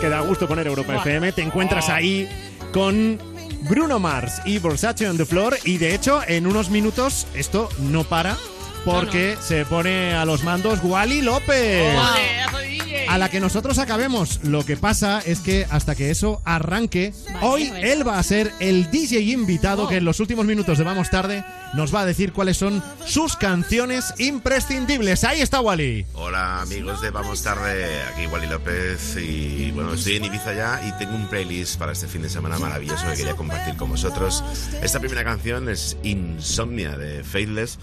que da gusto poner Europa FM. Te encuentras ahí con Bruno Mars y Versace on the Floor. Y de hecho, en unos minutos esto no para porque se pone a los mandos Wally López. La que nosotros acabemos. Lo que pasa es que hasta que eso arranque, hoy él va a ser el DJ invitado que en los últimos minutos de Vamos Tarde nos va a decir cuáles son sus canciones imprescindibles. Ahí está Wally. Hola amigos de Vamos Tarde, aquí Wally López y bueno, estoy en Ibiza ya y tengo un playlist para este fin de semana maravilloso que quería compartir con vosotros. Esta primera canción es Insomnia de Faithless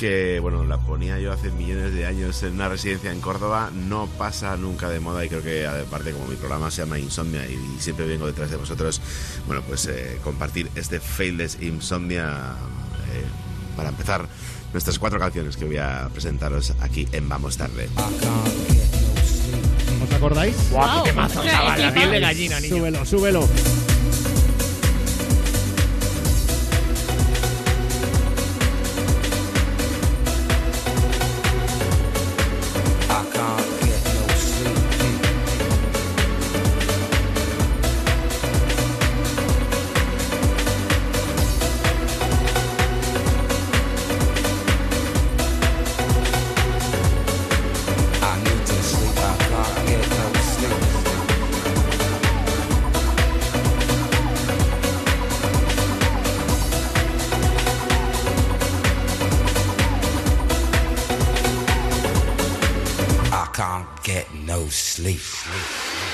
que bueno, la ponía yo hace millones de años en una residencia en Córdoba, no pasa nunca de moda y creo que aparte como mi programa se llama Insomnia y siempre vengo detrás de vosotros, bueno pues eh, compartir este Faithless Insomnia eh, para empezar nuestras cuatro canciones que voy a presentaros aquí en Vamos Tarde. ¿Os acordáis? Guau, qué mazo, ostras, chaval, la piel de gallina, niño. Súbelo, súbelo.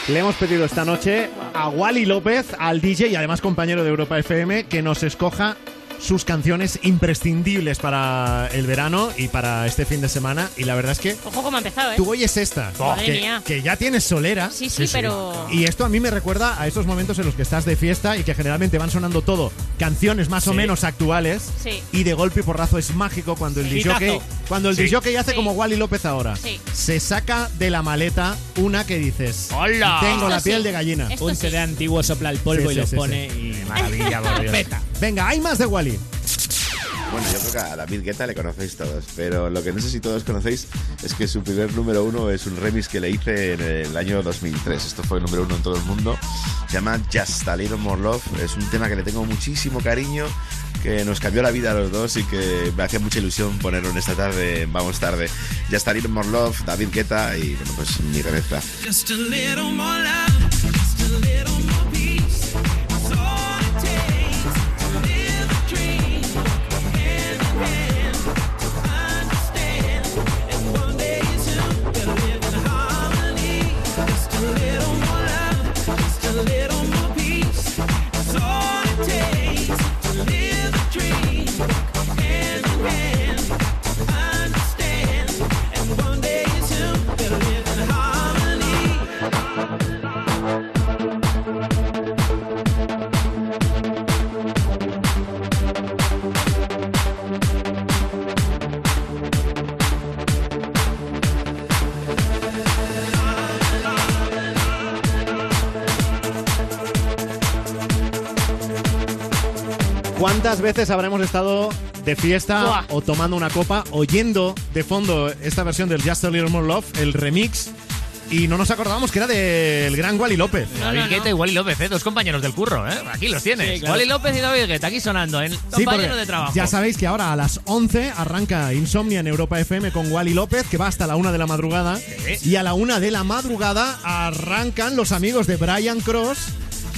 Le hemos pedido esta noche a Wally López, al DJ y además compañero de Europa FM, que nos escoja sus canciones imprescindibles para el verano y para este fin de semana. Y la verdad es que Ojo cómo ha empezado, ¿eh? tú oyes esta, Madre que, mía. que ya tienes solera. Sí, sí, pero... Y esto a mí me recuerda a esos momentos en los que estás de fiesta y que generalmente van sonando todo canciones más o menos actuales. Sí. Y de golpe y porrazo es mágico cuando el Hitazo. cuando el Sí. disjockey hace Sí. como Wally López ahora. Sí. Se saca de la maleta una que dices, ¡Hola! tengo la piel sí. de gallina. Esto Un sí. CD antiguo sopla el polvo Sí, y sí, lo sí, pone sí. y... Maravilla, por Dios. Venga, hay más de Wally. Bueno, yo creo que a David Guetta le conocéis todos, pero lo que no sé si todos conocéis es que su primer número uno es un remix que le hice en el año 2003. Esto fue el número uno en todo el mundo. Se llama Just a Little More Love. Es un tema que le tengo muchísimo cariño, que nos cambió la vida a los dos y que me hacía mucha ilusión ponerlo en esta tarde, Vamos Tarde. Just a Little More Love, David Guetta y bueno, pues mi remezcla. Just a little more love, just a little ¿Cuántas veces habremos estado de fiesta Buah. o tomando una copa oyendo de fondo esta versión del Just a Little More Love, el remix, y no nos acordábamos que era del gran Wally López? No, David no, Guetta no. y Wally López, ¿eh? dos compañeros del curro, ¿eh? Aquí los tienes. Sí, claro. Wally López y David Guetta, aquí sonando, en Sí, compañero porque de trabajo. Ya sabéis que ahora a las 11 arranca Insomnia en Europa FM con Wally López, que va hasta la 1 de la madrugada. Sí. Y a la 1 de la madrugada arrancan los amigos de Brian Cross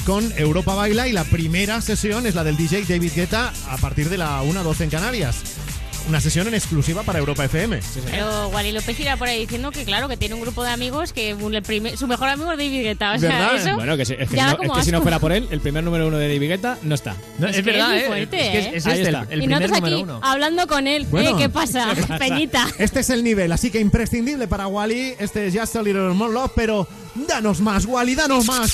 con Europa Baila y la primera sesión es la del DJ David Guetta a partir de la 1.12 en Canarias. Una sesión en exclusiva para Europa FM. Pero Wally López irá por ahí diciendo que, claro, que tiene un grupo de amigos que un- el primer- su mejor amigo es David Guetta. O sea, ¿Verdad? eso. Bueno, que, si, es que, ya si, no, como es que si no fuera por él, el primer número uno de David Guetta no está. No, Es es, que verdad, es muy ¿eh? fuerte, es que es, ¿eh? es Ahí este, el, está. el y primer nosotros aquí uno. hablando con él. Bueno. Eh, ¿Qué pasa? Peñita. Este es el nivel, así que imprescindible para Wally. Este es Just a Little More Love, pero danos más, Wally, danos más.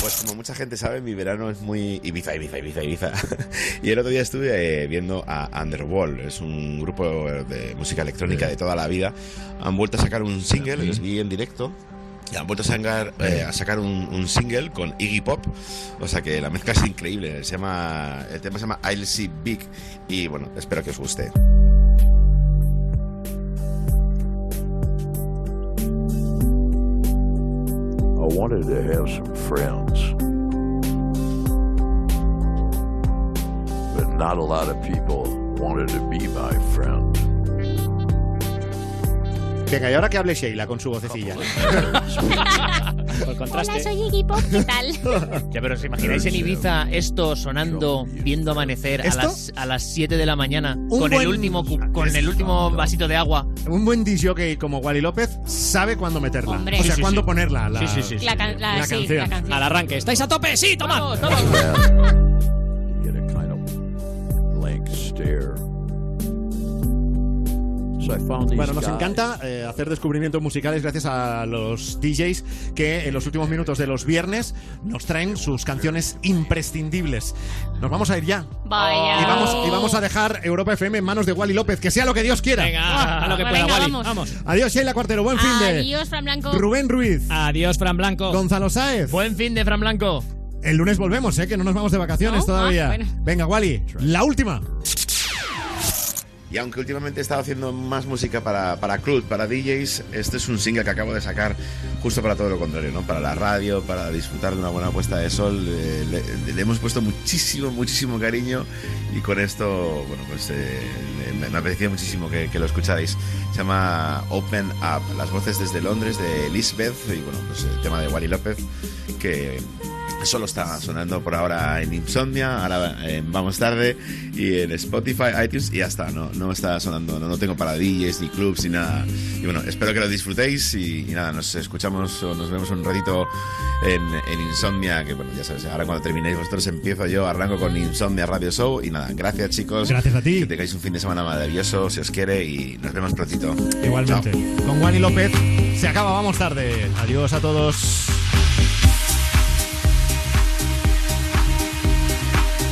Pues como mucha gente sabe, mi verano es muy Ibiza, Ibiza, Ibiza, Ibiza. y el otro día estuve eh, viendo a Underworld, es un grupo de música electrónica de toda la vida. Han vuelto a sacar un single, los vi en directo. Y han vuelto a sacar, eh, a sacar un, un single con Iggy Pop. O sea que la mezcla es increíble. Se llama, el tema se llama I'll See Big. Y bueno, espero que os guste. Wanted to have some friends. But not a lot of people wanted to be my friend. Venga, y ahora que hable Sheila con su vocecilla. Por Hola, contraste. soy Iggy Pop, ¿qué tal? Ya, pero ¿os imagináis en Ibiza esto sonando, viendo amanecer a las, a las 7 de la mañana Un con buen- el último con el último vasito de agua? Un buen disjockey como Wally López sabe cuándo meterla. Hombre. O sea, Sí, sí, cuándo sí. ponerla. La, Sí, sí, sí. La, can- la- La sí, canción. la canción. Al arranque. ¿Estáis a tope? Sí, toma. Vamos, toma. Bueno, nos encanta eh, hacer descubrimientos musicales gracias a los DJs que en los últimos minutos de los viernes nos traen sus canciones imprescindibles. Nos vamos a ir ya. Vaya. Y vamos, y vamos a dejar Europa FM en manos de Wally López, que sea lo que Dios quiera. Venga, a lo que pueda, Venga, Wally. vamos. Vamos. Adiós, Sheila Cuartero. Buen fin de. Adiós, Fran Blanco. Rubén Ruiz. Adiós, Fran Blanco. Gonzalo Sáez. Buen fin de Fran Blanco. El lunes volvemos, ¿eh? Que no nos vamos de vacaciones ¿No? todavía. Ah, bueno. Venga, Wally, la última. Y aunque últimamente he estado haciendo más música para, para club, para DJs, este es un single que acabo de sacar justo para todo lo contrario, ¿no? Para la radio, para disfrutar de una buena puesta de sol. eh, le, hemos puesto muchísimo, muchísimo cariño y con esto, bueno, pues eh, me, me apetecía muchísimo que, lo escucharais. Se llama Open Up, las voces desde Londres de Lisbeth y bueno, pues el tema de Wally López que solo está sonando por ahora en Insomnia, ahora en Vamos Tarde y en Spotify, iTunes y ya está, no, no está sonando, no, no tengo para DJs ni clubs ni nada. Y bueno, espero que lo disfrutéis y, y nada, nos escuchamos o nos vemos un ratito en, en Insomnia, que bueno, ya sabes, ahora cuando terminéis vosotros empiezo yo, arranco con Insomnia Radio Show y nada, gracias chicos. Gracias a ti. Que tengáis un fin de semana maravilloso, si os quiere y nos vemos prontito. Igualmente. Chao. Con Wally López se acaba, vamos tarde. Adiós a todos.